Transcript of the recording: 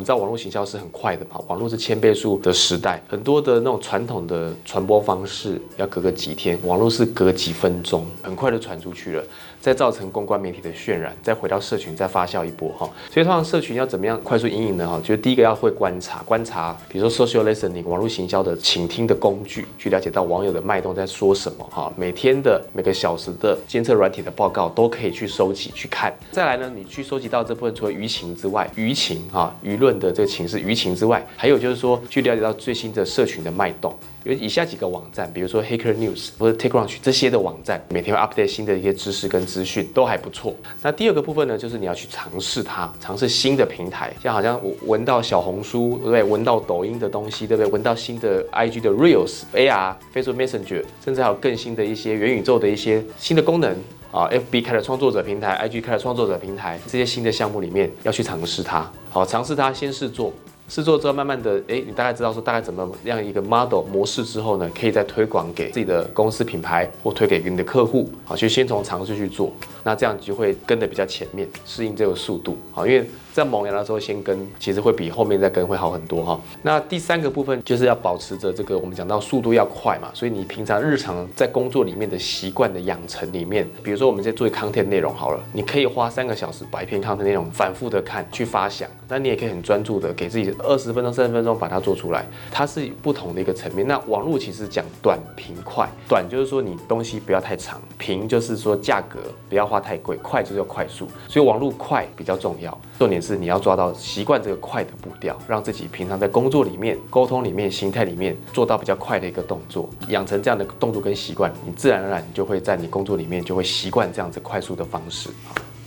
我们知道网络行销是很快的嘛，网络是千倍数的时代，很多的那种传统的传播方式要隔个几天，网络是隔几分钟，很快的传出去了，再造成公关媒体的渲染，再回到社群再发酵一波哈。所以通常社群要怎么样快速运营呢？哈，就是第一个要会观察，观察，比如说 social listening 网络行销的倾听的工具，去了解到网友的脉动在说什么哈。每天的每个小时的监测软体的报告都可以去收集去看。再来呢，你去收集到这部分，除了舆情之外，舆情哈舆论。的这个情势舆情之外，还有就是说去了解到最新的社群的脉动，有以下几个网站，比如说 Hacker News 或者 TechCrunch 这些的网站，每天会 update 新的一些知识跟资讯，都还不错。那第二个部分呢，就是你要去尝试它，尝试新的平台，像好像闻到小红书，对不对？闻到抖音的东西，对不对？闻到新的 IG 的 Reels、AR、Facebook Messenger，甚至还有更新的一些元宇宙的一些新的功能。啊，FB 开了创作者平台，IG 开了创作者平台，这些新的项目里面要去尝试它。好，尝试它，先试做，试做之后，慢慢的，哎，你大概知道说大概怎么样一个 model 模式之后呢，可以再推广给自己的公司品牌或推给你的客户。好，就先从尝试去做，那这样就会跟得比较前面，适应这个速度。好，因为。在萌芽的时候先跟，其实会比后面再跟会好很多哈。那第三个部分就是要保持着这个，我们讲到速度要快嘛，所以你平常日常在工作里面的习惯的养成里面，比如说我们在做 content 内容好了，你可以花三个小时把一篇 content 内容反复的看去发想，那你也可以很专注的给自己二十分钟、三十分钟把它做出来，它是不同的一个层面。那网络其实讲短平快，短就是说你东西不要太长，平就是说价格不要花太贵，快就是要快速，所以网络快比较重要，重点。是你要抓到习惯这个快的步调，让自己平常在工作里面、沟通里面、心态里面做到比较快的一个动作，养成这样的动作跟习惯，你自然而然就会在你工作里面就会习惯这样子快速的方式。